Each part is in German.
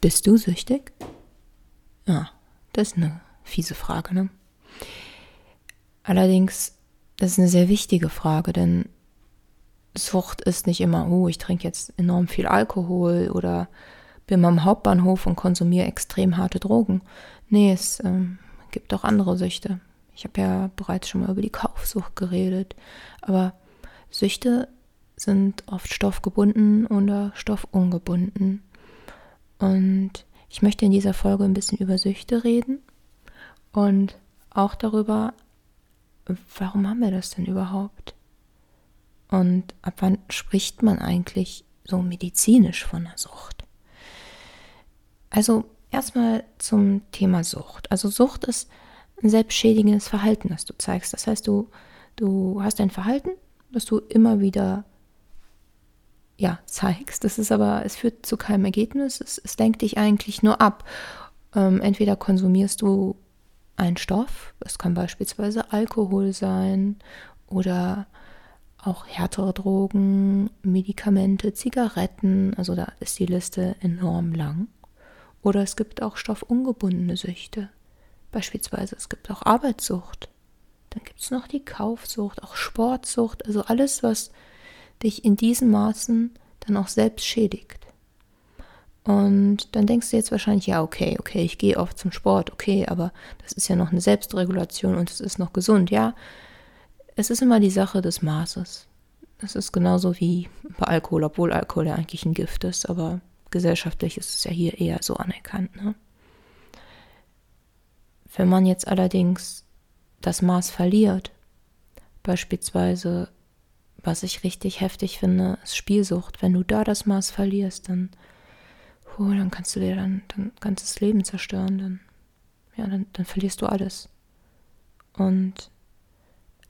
Bist du süchtig? Ja, das ist eine fiese Frage, ne? Allerdings, das ist eine sehr wichtige Frage, denn Sucht ist nicht immer, oh, ich trinke jetzt enorm viel Alkohol oder bin mal am Hauptbahnhof und konsumiere extrem harte Drogen. Nee, es ähm, gibt auch andere Süchte. Ich habe ja bereits schon mal über die Kaufsucht geredet, aber Süchte sind oft stoffgebunden oder stoffungebunden. Und ich möchte in dieser Folge ein bisschen über Süchte reden und auch darüber, warum haben wir das denn überhaupt? Und ab wann spricht man eigentlich so medizinisch von einer Sucht? Also erstmal zum Thema Sucht. Also Sucht ist ein selbstschädigendes Verhalten, das du zeigst. Das heißt, du, du hast ein Verhalten, das du immer wieder ja, zeigst. Das ist aber, es führt zu keinem Ergebnis. Es, es lenkt dich eigentlich nur ab. Ähm, entweder konsumierst du einen Stoff, es kann beispielsweise Alkohol sein oder auch härtere Drogen, Medikamente, Zigaretten, also da ist die Liste enorm lang. Oder es gibt auch stoffungebundene Süchte. Beispielsweise es gibt auch Arbeitssucht. Dann gibt es noch die Kaufsucht, auch Sportsucht, also alles, was dich in diesen Maßen dann auch selbst schädigt. Und dann denkst du jetzt wahrscheinlich, ja, okay, okay, ich gehe oft zum Sport, okay, aber das ist ja noch eine Selbstregulation und es ist noch gesund. Ja, es ist immer die Sache des Maßes. Es ist genauso wie bei Alkohol, obwohl Alkohol ja eigentlich ein Gift ist, aber gesellschaftlich ist es ja hier eher so anerkannt. Ne? Wenn man jetzt allerdings das Maß verliert, beispielsweise, was ich richtig heftig finde, ist Spielsucht. Wenn du da das Maß verlierst, dann, oh, dann kannst du dir dann dein ganzes Leben zerstören. Dann, ja, dann, dann verlierst du alles. Und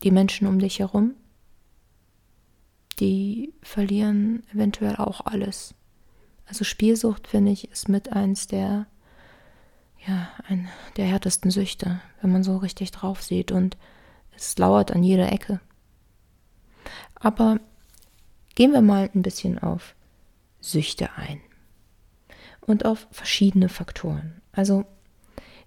die Menschen um dich herum, die verlieren eventuell auch alles. Also Spielsucht, finde ich, ist mit eins der, ja, ein, der härtesten Süchte, wenn man so richtig drauf sieht. Und es lauert an jeder Ecke. Aber gehen wir mal ein bisschen auf Süchte ein. Und auf verschiedene Faktoren. Also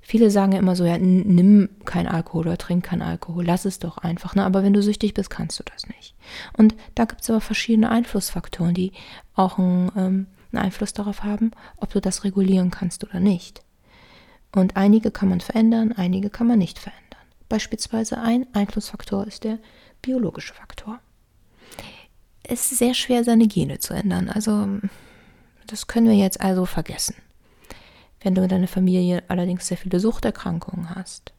Viele sagen ja immer so, ja, nimm kein Alkohol oder trink kein Alkohol, lass es doch einfach. Ne? Aber wenn du süchtig bist, kannst du das nicht. Und da gibt es aber verschiedene Einflussfaktoren, die auch einen, ähm, einen Einfluss darauf haben, ob du das regulieren kannst oder nicht. Und einige kann man verändern, einige kann man nicht verändern. Beispielsweise ein Einflussfaktor ist der biologische Faktor. Es ist sehr schwer, seine Gene zu ändern. Also das können wir jetzt also vergessen. Wenn du in deiner Familie allerdings sehr viele Suchterkrankungen hast,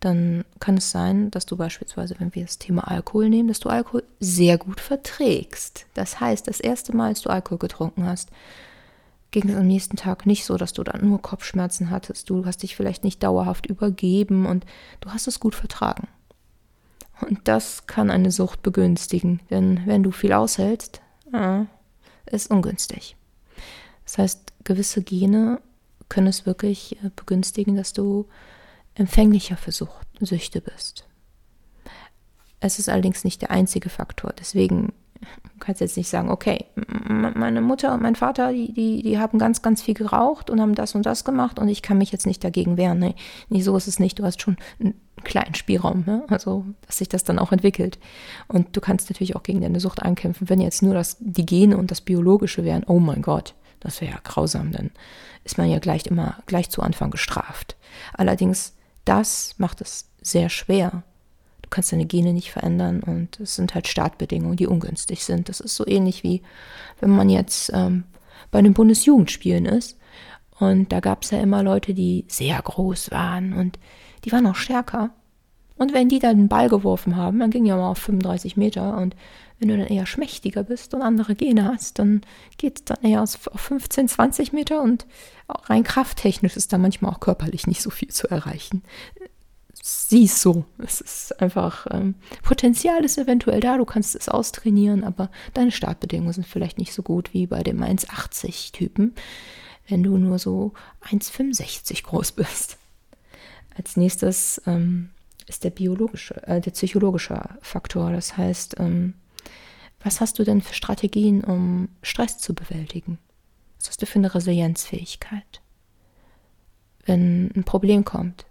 dann kann es sein, dass du beispielsweise, wenn wir das Thema Alkohol nehmen, dass du Alkohol sehr gut verträgst. Das heißt, das erste Mal, als du Alkohol getrunken hast, ging es am nächsten Tag nicht so, dass du dann nur Kopfschmerzen hattest. Du hast dich vielleicht nicht dauerhaft übergeben und du hast es gut vertragen. Und das kann eine Sucht begünstigen, denn wenn du viel aushältst, äh, ist ungünstig. Das heißt, gewisse Gene können es wirklich äh, begünstigen, dass du empfänglicher für Sucht, Süchte bist. Es ist allerdings nicht der einzige Faktor. Deswegen kannst du jetzt nicht sagen, okay, meine Mutter und mein Vater, die, die, die haben ganz, ganz viel geraucht und haben das und das gemacht und ich kann mich jetzt nicht dagegen wehren. Nee, nee so ist es nicht. Du hast schon einen kleinen Spielraum, ne? also dass sich das dann auch entwickelt. Und du kannst natürlich auch gegen deine Sucht ankämpfen. Wenn jetzt nur das, die Gene und das Biologische wären, oh mein Gott, das wäre ja grausam, dann ist man ja gleich immer gleich zu Anfang gestraft. Allerdings, das macht es sehr schwer. Du kannst deine Gene nicht verändern und es sind halt Startbedingungen, die ungünstig sind. Das ist so ähnlich wie wenn man jetzt ähm, bei den Bundesjugendspielen ist und da gab es ja immer Leute, die sehr groß waren und die waren auch stärker. Und wenn die dann den Ball geworfen haben, dann ging ja mal auf 35 Meter und wenn du dann eher schmächtiger bist und andere Gene hast, dann geht es dann eher auf 15, 20 Meter und rein krafttechnisch ist da manchmal auch körperlich nicht so viel zu erreichen. Siehst so. Es ist einfach, ähm, Potenzial ist eventuell da, du kannst es austrainieren, aber deine Startbedingungen sind vielleicht nicht so gut wie bei dem 1,80-Typen, wenn du nur so 1,65 groß bist. Als nächstes ähm, ist der biologische, äh, der psychologische Faktor. Das heißt, ähm, was hast du denn für Strategien, um Stress zu bewältigen? Was hast du für eine Resilienzfähigkeit? Wenn ein Problem kommt,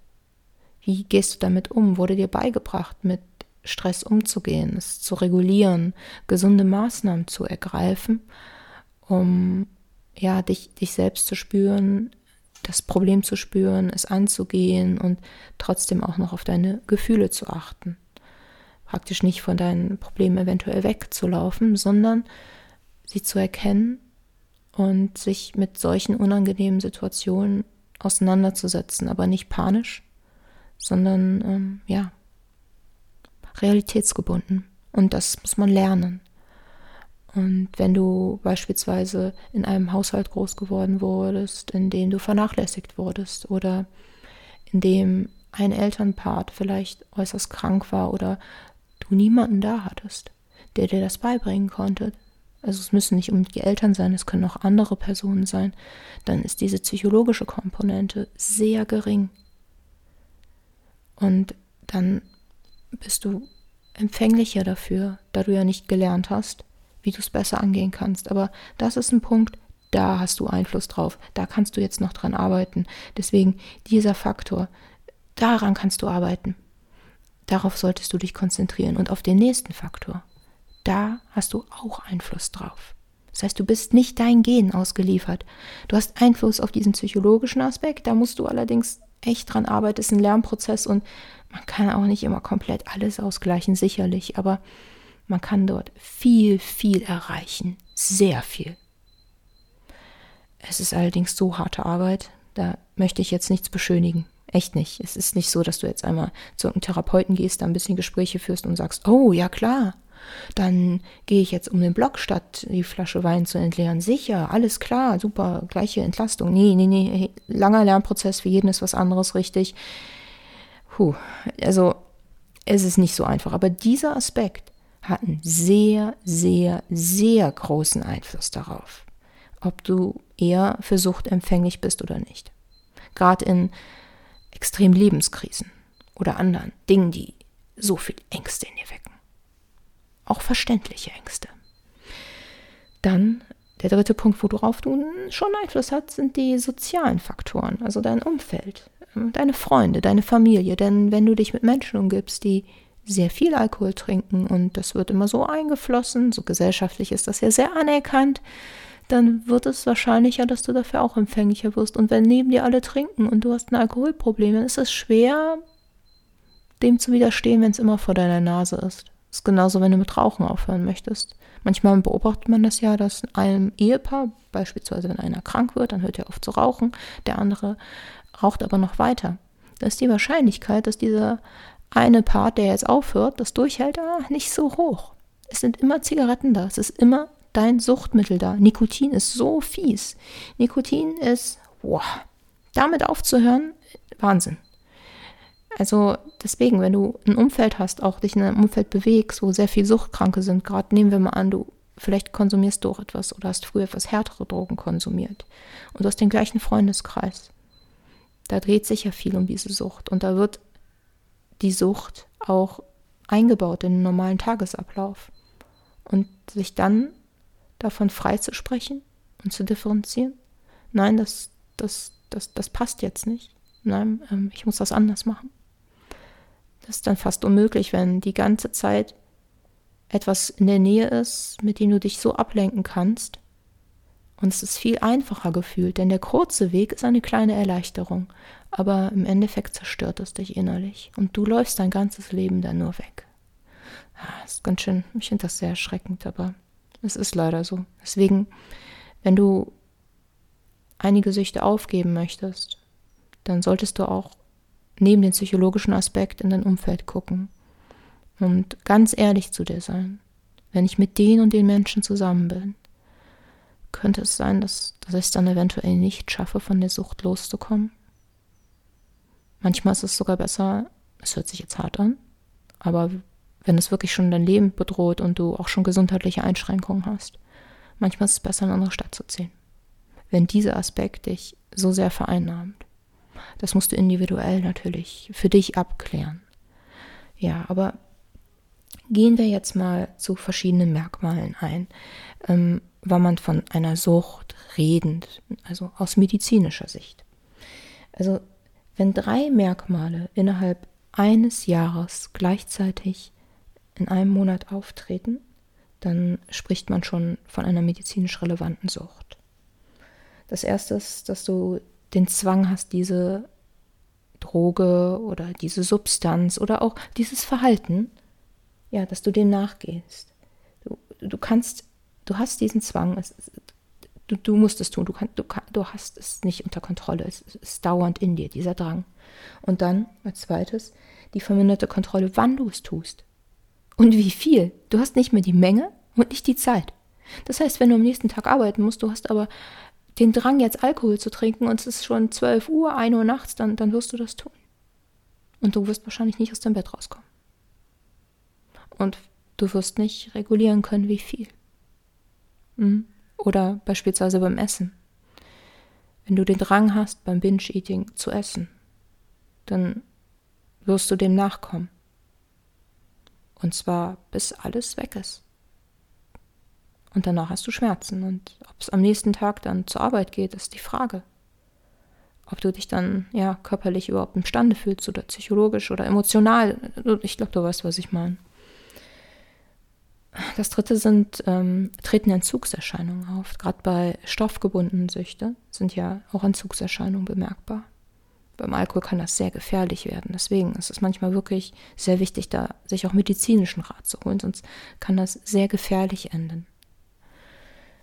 wie gehst du damit um? Wurde dir beigebracht, mit Stress umzugehen, es zu regulieren, gesunde Maßnahmen zu ergreifen, um ja, dich, dich selbst zu spüren, das Problem zu spüren, es anzugehen und trotzdem auch noch auf deine Gefühle zu achten. Praktisch nicht von deinen Problemen eventuell wegzulaufen, sondern sie zu erkennen und sich mit solchen unangenehmen Situationen auseinanderzusetzen, aber nicht panisch, sondern ähm, ja, realitätsgebunden. Und das muss man lernen. Und wenn du beispielsweise in einem Haushalt groß geworden wurdest, in dem du vernachlässigt wurdest oder in dem ein Elternpart vielleicht äußerst krank war oder du niemanden da hattest, der dir das beibringen konnte, also es müssen nicht unbedingt die Eltern sein, es können auch andere Personen sein, dann ist diese psychologische Komponente sehr gering. Und dann bist du empfänglicher dafür, da du ja nicht gelernt hast, wie du es besser angehen kannst. Aber das ist ein Punkt, da hast du Einfluss drauf. Da kannst du jetzt noch dran arbeiten. Deswegen dieser Faktor, daran kannst du arbeiten. Darauf solltest du dich konzentrieren. Und auf den nächsten Faktor, da hast du auch Einfluss drauf. Das heißt, du bist nicht dein Gen ausgeliefert. Du hast Einfluss auf diesen psychologischen Aspekt. Da musst du allerdings echt dran arbeiten. Das ist ein Lernprozess und man kann auch nicht immer komplett alles ausgleichen, sicherlich. Aber man kann dort viel, viel erreichen. Sehr viel. Es ist allerdings so harte Arbeit, da möchte ich jetzt nichts beschönigen. Echt nicht. Es ist nicht so, dass du jetzt einmal zu einem Therapeuten gehst, da ein bisschen Gespräche führst und sagst, oh ja klar, dann gehe ich jetzt um den Block, statt die Flasche Wein zu entleeren. Sicher, alles klar, super, gleiche Entlastung. Nee, nee, nee, langer Lernprozess, für jeden ist was anderes richtig. Puh, also es ist nicht so einfach. Aber dieser Aspekt, hat einen sehr, sehr, sehr großen Einfluss darauf, ob du eher für Sucht empfänglich bist oder nicht. Gerade in extremen Lebenskrisen oder anderen Dingen, die so viel Ängste in dir wecken. Auch verständliche Ängste. Dann der dritte Punkt, worauf du schon Einfluss hast, sind die sozialen Faktoren, also dein Umfeld, deine Freunde, deine Familie. Denn wenn du dich mit Menschen umgibst, die sehr viel Alkohol trinken und das wird immer so eingeflossen, so gesellschaftlich ist das ja sehr anerkannt, dann wird es wahrscheinlicher, dass du dafür auch empfänglicher wirst. Und wenn neben dir alle trinken und du hast ein Alkoholproblem, dann ist es schwer, dem zu widerstehen, wenn es immer vor deiner Nase ist. Ist genauso, wenn du mit Rauchen aufhören möchtest. Manchmal beobachtet man das ja, dass einem Ehepaar, beispielsweise wenn einer krank wird, dann hört er auf zu rauchen, der andere raucht aber noch weiter. Da ist die Wahrscheinlichkeit, dass dieser eine Part, der jetzt aufhört, das durchhält, ah, nicht so hoch. Es sind immer Zigaretten da. Es ist immer dein Suchtmittel da. Nikotin ist so fies. Nikotin ist, wow, damit aufzuhören, Wahnsinn. Also deswegen, wenn du ein Umfeld hast, auch dich in einem Umfeld bewegst, wo sehr viel Suchtkranke sind, gerade nehmen wir mal an, du vielleicht konsumierst du auch etwas oder hast früher etwas härtere Drogen konsumiert und du hast den gleichen Freundeskreis. Da dreht sich ja viel um diese Sucht und da wird die Sucht auch eingebaut in den normalen Tagesablauf. Und sich dann davon freizusprechen und zu differenzieren, nein, das, das, das, das passt jetzt nicht. Nein, ähm, ich muss das anders machen. Das ist dann fast unmöglich, wenn die ganze Zeit etwas in der Nähe ist, mit dem du dich so ablenken kannst. Und es ist viel einfacher gefühlt, denn der kurze Weg ist eine kleine Erleichterung aber im Endeffekt zerstört es dich innerlich und du läufst dein ganzes Leben dann nur weg. Das ist ganz schön, ich finde das sehr erschreckend, aber es ist leider so. Deswegen, wenn du einige Süchte aufgeben möchtest, dann solltest du auch neben dem psychologischen Aspekt in dein Umfeld gucken und ganz ehrlich zu dir sein. Wenn ich mit den und den Menschen zusammen bin, könnte es sein, dass, dass ich es dann eventuell nicht schaffe, von der Sucht loszukommen. Manchmal ist es sogar besser, es hört sich jetzt hart an, aber wenn es wirklich schon dein Leben bedroht und du auch schon gesundheitliche Einschränkungen hast, manchmal ist es besser, in eine andere Stadt zu ziehen. Wenn dieser Aspekt dich so sehr vereinnahmt. Das musst du individuell natürlich für dich abklären. Ja, aber gehen wir jetzt mal zu verschiedenen Merkmalen ein. Ähm, war man von einer Sucht redend, also aus medizinischer Sicht. Also wenn drei Merkmale innerhalb eines Jahres gleichzeitig in einem Monat auftreten, dann spricht man schon von einer medizinisch relevanten Sucht. Das erste ist, dass du den Zwang hast, diese Droge oder diese Substanz oder auch dieses Verhalten, ja, dass du dem nachgehst. Du, du kannst, du hast diesen Zwang, es, du, du musst es tun, du, kann, du, du hast es nicht unter Kontrolle, es, es ist dauernd in dir, dieser Drang. Und dann, als zweites, die verminderte Kontrolle, wann du es tust. Und wie viel. Du hast nicht mehr die Menge und nicht die Zeit. Das heißt, wenn du am nächsten Tag arbeiten musst, du hast aber den Drang, jetzt Alkohol zu trinken und es ist schon 12 Uhr, 1 Uhr nachts, dann, dann wirst du das tun. Und du wirst wahrscheinlich nicht aus dem Bett rauskommen. Und du wirst nicht regulieren können, wie viel. Hm? Oder beispielsweise beim Essen. Wenn du den Drang hast, beim Binge-Eating zu essen, dann wirst du dem nachkommen. Und zwar bis alles weg ist. Und danach hast du Schmerzen. Und ob es am nächsten Tag dann zur Arbeit geht, ist die Frage. Ob du dich dann ja körperlich überhaupt imstande fühlst oder psychologisch oder emotional. Ich glaube, du weißt, was ich meine. Das dritte sind, ähm, treten Entzugserscheinungen auf. Gerade bei stoffgebundenen Süchten sind ja auch Entzugserscheinungen bemerkbar. Beim Alkohol kann das sehr gefährlich werden. Deswegen ist es manchmal wirklich sehr wichtig, da sich auch medizinischen Rat zu holen, sonst kann das sehr gefährlich enden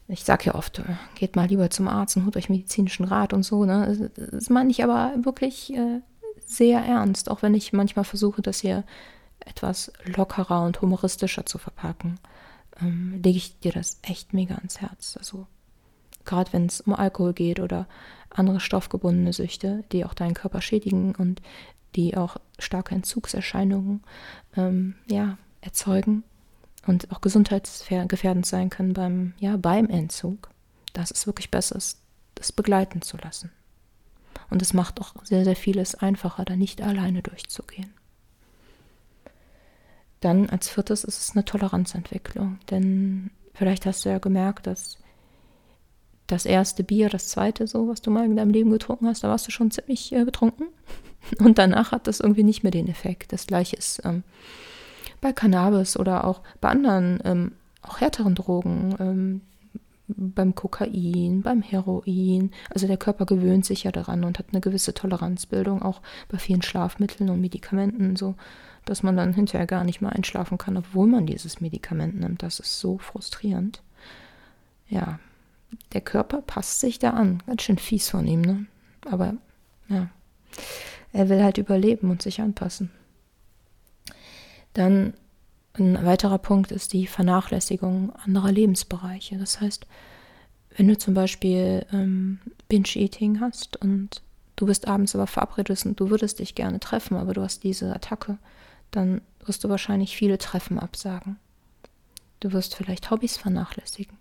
ich sage ja oft, äh, geht mal lieber zum Arzt und holt euch medizinischen Rat und so. Ne? Das meine ich aber wirklich äh, sehr ernst, auch wenn ich manchmal versuche, das hier etwas lockerer und humoristischer zu verpacken, ähm, lege ich dir das echt mega ans Herz. Also gerade wenn es um Alkohol geht oder andere stoffgebundene Süchte, die auch deinen Körper schädigen und die auch starke Entzugserscheinungen ähm, ja, erzeugen, und auch gesundheitsgefährdend sein kann beim, ja, beim Entzug, dass es wirklich besser ist, das begleiten zu lassen. Und es macht auch sehr, sehr vieles einfacher, da nicht alleine durchzugehen. Dann als viertes ist es eine Toleranzentwicklung, denn vielleicht hast du ja gemerkt, dass das erste Bier, das zweite so, was du mal in deinem Leben getrunken hast, da warst du schon ziemlich äh, betrunken. Und danach hat das irgendwie nicht mehr den Effekt. Das gleiche ist ähm, bei Cannabis oder auch bei anderen, ähm, auch härteren Drogen, ähm, beim Kokain, beim Heroin. Also der Körper gewöhnt sich ja daran und hat eine gewisse Toleranzbildung, auch bei vielen Schlafmitteln und Medikamenten, so dass man dann hinterher gar nicht mehr einschlafen kann, obwohl man dieses Medikament nimmt. Das ist so frustrierend. Ja, der Körper passt sich da an. Ganz schön fies von ihm, ne? Aber ja, er will halt überleben und sich anpassen. Dann ein weiterer Punkt ist die Vernachlässigung anderer Lebensbereiche. Das heißt, wenn du zum Beispiel ähm, Binge-Eating hast und du bist abends aber verabredet und du würdest dich gerne treffen, aber du hast diese Attacke, dann wirst du wahrscheinlich viele Treffen absagen. Du wirst vielleicht Hobbys vernachlässigen.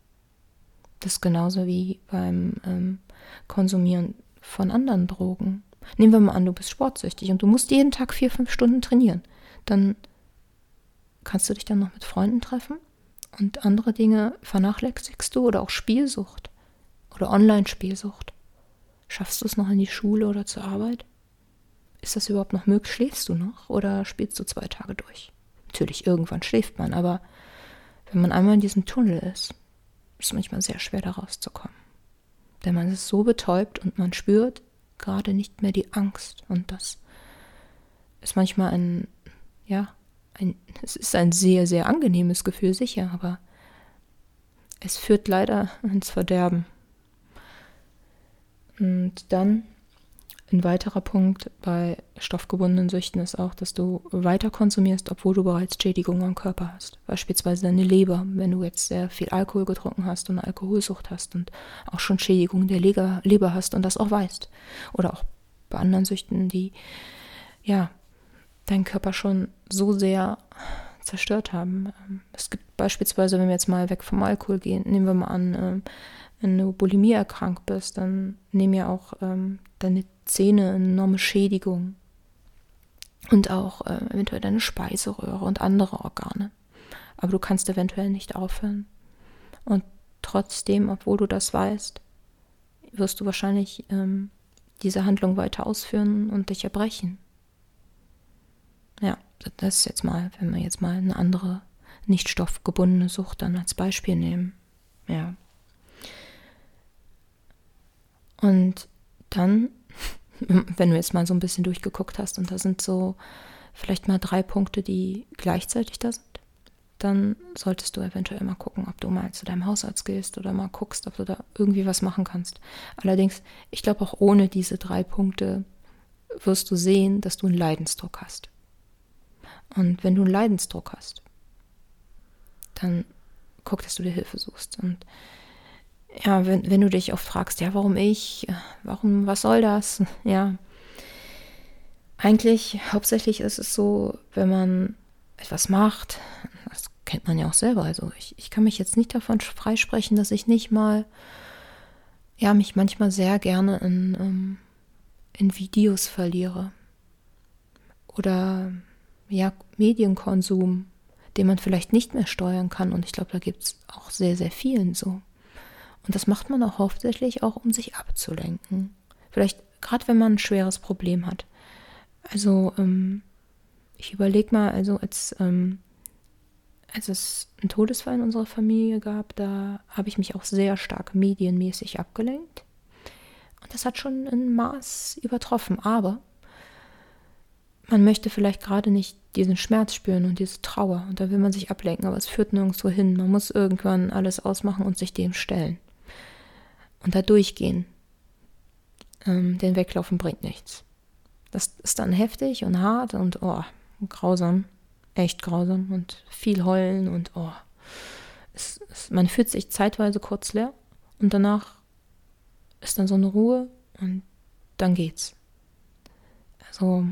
Das ist genauso wie beim ähm, Konsumieren von anderen Drogen. Nehmen wir mal an, du bist sportsüchtig und du musst jeden Tag vier, fünf Stunden trainieren. Dann kannst du dich dann noch mit Freunden treffen und andere Dinge vernachlässigst du oder auch Spielsucht oder Online-Spielsucht. Schaffst du es noch in die Schule oder zur Arbeit? Ist das überhaupt noch möglich? Schläfst du noch oder spielst du zwei Tage durch? Natürlich, irgendwann schläft man, aber wenn man einmal in diesem Tunnel ist, ist es manchmal sehr schwer, da rauszukommen. Denn man ist so betäubt und man spürt gerade nicht mehr die Angst. Und das ist manchmal ein, ja, ein, es ist ein sehr, sehr angenehmes Gefühl, sicher, aber es führt leider ins Verderben. Und dann ein weiterer Punkt bei stoffgebundenen Süchten ist auch, dass du weiter konsumierst, obwohl du bereits Schädigungen am Körper hast. Beispielsweise deine Leber, wenn du jetzt sehr viel Alkohol getrunken hast und eine Alkoholsucht hast und auch schon Schädigungen der Leber, Leber hast und das auch weißt. Oder auch bei anderen Süchten, die ja deinen Körper schon so sehr zerstört haben. Ähm, es gibt beispielsweise, wenn wir jetzt mal weg vom Alkohol gehen, nehmen wir mal an, ähm, wenn du Bulimie erkrankt bist, dann nehmen ja auch ähm, deine Zähne enorme Schädigung und auch eventuell deine Speiseröhre und andere Organe. Aber du kannst eventuell nicht aufhören. Und trotzdem, obwohl du das weißt, wirst du wahrscheinlich diese Handlung weiter ausführen und dich erbrechen. Ja, das ist jetzt mal, wenn wir jetzt mal eine andere nicht stoffgebundene Sucht dann als Beispiel nehmen. Ja. Und dann, wenn du jetzt mal so ein bisschen durchgeguckt hast und da sind so vielleicht mal drei Punkte, die gleichzeitig da sind, dann solltest du eventuell mal gucken, ob du mal zu deinem Hausarzt gehst oder mal guckst, ob du da irgendwie was machen kannst. Allerdings, ich glaube, auch ohne diese drei Punkte wirst du sehen, dass du einen Leidensdruck hast. Und wenn du einen Leidensdruck hast, dann guck, dass du dir Hilfe suchst. Und ja, wenn, wenn du dich oft fragst, ja, warum ich, warum, was soll das? Ja, eigentlich, hauptsächlich ist es so, wenn man etwas macht, das kennt man ja auch selber. Also ich, ich kann mich jetzt nicht davon freisprechen, dass ich nicht mal, ja, mich manchmal sehr gerne in, ähm, in Videos verliere. Oder ja, Medienkonsum, den man vielleicht nicht mehr steuern kann. Und ich glaube, da gibt es auch sehr, sehr vielen so. Und das macht man auch hauptsächlich auch, um sich abzulenken. Vielleicht gerade, wenn man ein schweres Problem hat. Also, ähm, ich überlege mal, also als, ähm, als es einen Todesfall in unserer Familie gab, da habe ich mich auch sehr stark medienmäßig abgelenkt. Und das hat schon ein Maß übertroffen. Aber man möchte vielleicht gerade nicht diesen Schmerz spüren und diese Trauer. Und da will man sich ablenken, aber es führt nirgendwo hin. Man muss irgendwann alles ausmachen und sich dem stellen. Und da durchgehen. Ähm, den Weglaufen bringt nichts. Das ist dann heftig und hart und oh, grausam. Echt grausam und viel heulen und oh. Es, es, man fühlt sich zeitweise kurz leer und danach ist dann so eine Ruhe und dann geht's. Also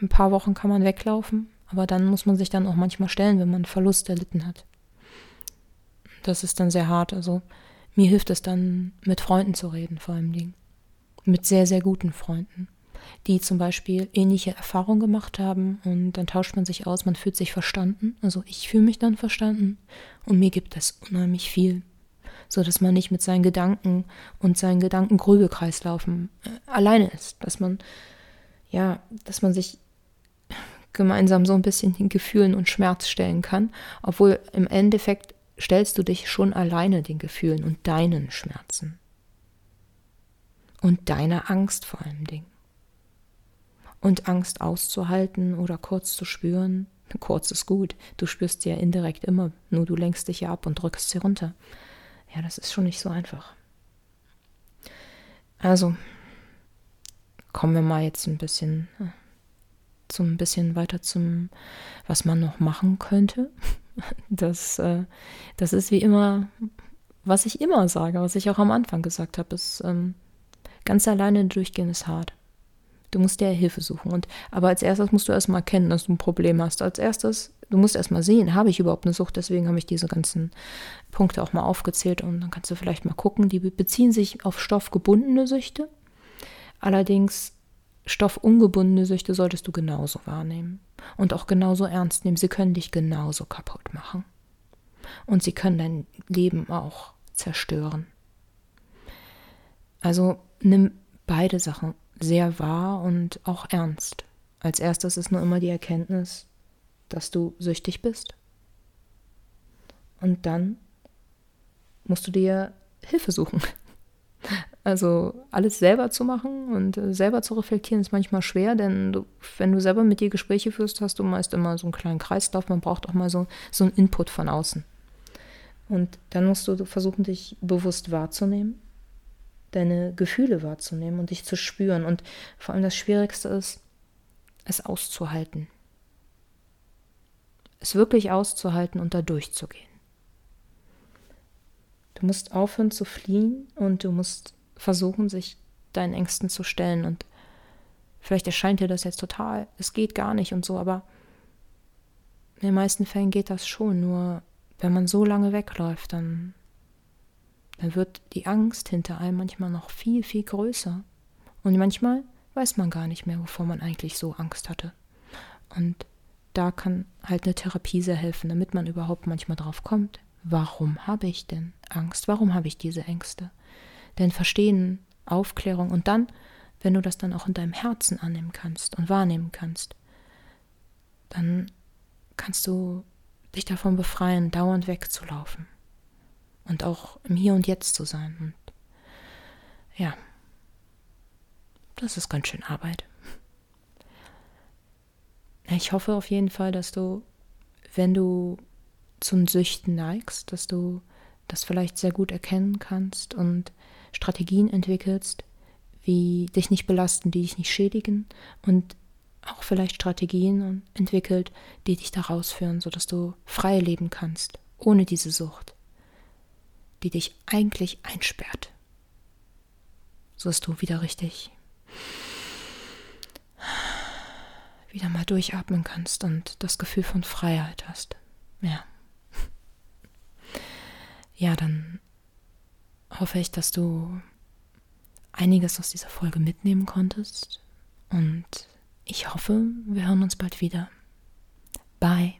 ein paar Wochen kann man weglaufen, aber dann muss man sich dann auch manchmal stellen, wenn man Verlust erlitten hat. Das ist dann sehr hart. Also mir hilft es dann, mit Freunden zu reden, vor allem Dingen. Mit sehr, sehr guten Freunden, die zum Beispiel ähnliche Erfahrungen gemacht haben und dann tauscht man sich aus, man fühlt sich verstanden. Also ich fühle mich dann verstanden und mir gibt es unheimlich viel. So dass man nicht mit seinen Gedanken und seinen Gedankengrübelkreislaufen äh, alleine ist. Dass man, ja, dass man sich gemeinsam so ein bisschen den Gefühlen und Schmerz stellen kann, obwohl im Endeffekt stellst du dich schon alleine den Gefühlen und deinen Schmerzen. Und deiner Angst vor allem Dingen. Und Angst auszuhalten oder kurz zu spüren, kurz ist gut, du spürst sie ja indirekt immer, nur du lenkst dich ja ab und drückst sie runter. Ja, das ist schon nicht so einfach. Also, kommen wir mal jetzt ein bisschen äh, zum bisschen weiter zum, was man noch machen könnte. Das, äh, das ist wie immer, was ich immer sage, was ich auch am Anfang gesagt habe, ist ähm, ganz alleine durchgehen ist hart. Du musst dir Hilfe suchen. Und, aber als erstes musst du erstmal erkennen, dass du ein Problem hast. Als erstes, du musst erstmal sehen, habe ich überhaupt eine Sucht? Deswegen habe ich diese ganzen Punkte auch mal aufgezählt und dann kannst du vielleicht mal gucken. Die beziehen sich auf stoffgebundene Süchte. Allerdings stoffungebundene Süchte solltest du genauso wahrnehmen und auch genauso ernst nehmen. Sie können dich genauso kaputt machen. Und sie können dein Leben auch zerstören. Also nimm beide Sachen sehr wahr und auch ernst. Als erstes ist nur immer die Erkenntnis, dass du süchtig bist. Und dann musst du dir Hilfe suchen. Also alles selber zu machen und äh, selber zu reflektieren ist manchmal schwer, denn du, wenn du selber mit dir Gespräche führst, hast du meist immer so einen kleinen Kreislauf. Man braucht auch mal so, so einen Input von außen. Und dann musst du versuchen, dich bewusst wahrzunehmen, deine Gefühle wahrzunehmen und dich zu spüren. Und vor allem das Schwierigste ist, es auszuhalten. Es wirklich auszuhalten und da durchzugehen. Du musst aufhören zu fliehen und du musst versuchen, sich deinen Ängsten zu stellen. Und vielleicht erscheint dir das jetzt total, es geht gar nicht und so, aber in den meisten Fällen geht das schon. Nur wenn man so lange wegläuft, dann, dann wird die Angst hinter einem manchmal noch viel, viel größer. Und manchmal weiß man gar nicht mehr, wovor man eigentlich so Angst hatte. Und da kann halt eine Therapie sehr helfen, damit man überhaupt manchmal drauf kommt, warum habe ich denn Angst? Warum habe ich diese Ängste? Denn Verstehen, Aufklärung und dann, wenn du das dann auch in deinem Herzen annehmen kannst und wahrnehmen kannst, dann kannst du dich davon befreien, dauernd wegzulaufen und auch im Hier und Jetzt zu sein. Und ja, das ist ganz schön Arbeit. Ich hoffe auf jeden Fall, dass du, wenn du zum Süchten neigst, dass du das vielleicht sehr gut erkennen kannst und Strategien entwickelst, wie dich nicht belasten, die dich nicht schädigen und auch vielleicht Strategien entwickelt, die dich da rausführen, sodass du frei leben kannst, ohne diese Sucht, die dich eigentlich einsperrt. So dass du wieder richtig wieder mal durchatmen kannst und das Gefühl von Freiheit hast. Ja. Ja, dann hoffe ich, dass du einiges aus dieser Folge mitnehmen konntest und ich hoffe, wir hören uns bald wieder. Bye.